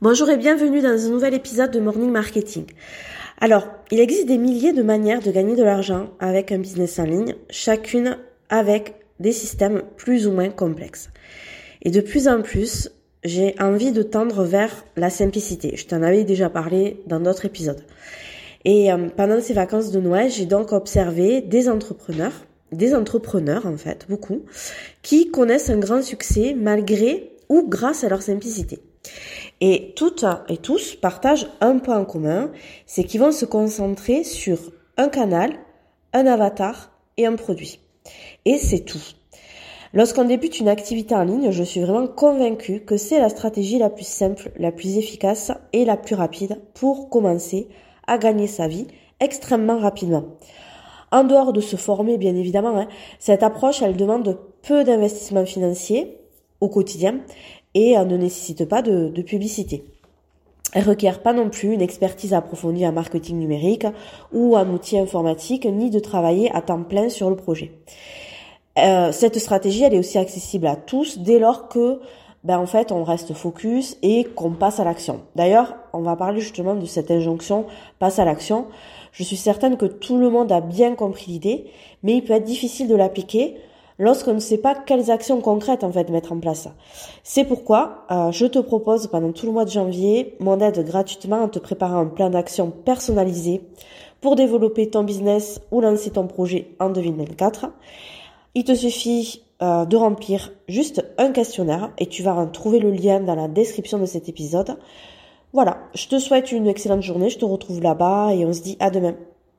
Bonjour et bienvenue dans un nouvel épisode de Morning Marketing. Alors, il existe des milliers de manières de gagner de l'argent avec un business en ligne, chacune avec des systèmes plus ou moins complexes. Et de plus en plus, j'ai envie de tendre vers la simplicité. Je t'en avais déjà parlé dans d'autres épisodes. Et euh, pendant ces vacances de Noël, j'ai donc observé des entrepreneurs, des entrepreneurs en fait, beaucoup, qui connaissent un grand succès malgré ou grâce à leur simplicité. Et toutes et tous partagent un point en commun, c'est qu'ils vont se concentrer sur un canal, un avatar et un produit. Et c'est tout. Lorsqu'on débute une activité en ligne, je suis vraiment convaincue que c'est la stratégie la plus simple, la plus efficace et la plus rapide pour commencer à gagner sa vie extrêmement rapidement. En dehors de se former, bien évidemment, hein, cette approche, elle demande peu d'investissement financier au quotidien et ne nécessite pas de, publicité. Elle requiert pas non plus une expertise approfondie en marketing numérique ou en outils informatiques, ni de travailler à temps plein sur le projet. Euh, cette stratégie, elle est aussi accessible à tous dès lors que, ben en fait, on reste focus et qu'on passe à l'action. D'ailleurs, on va parler justement de cette injonction passe à l'action. Je suis certaine que tout le monde a bien compris l'idée, mais il peut être difficile de l'appliquer lorsqu'on ne sait pas quelles actions concrètes en fait mettre en place. C'est pourquoi euh, je te propose pendant tout le mois de janvier mon aide gratuitement en te préparant un plan d'action personnalisé pour développer ton business ou lancer ton projet en 2024. Il te suffit euh, de remplir juste un questionnaire et tu vas en trouver le lien dans la description de cet épisode. Voilà, je te souhaite une excellente journée, je te retrouve là-bas et on se dit à demain.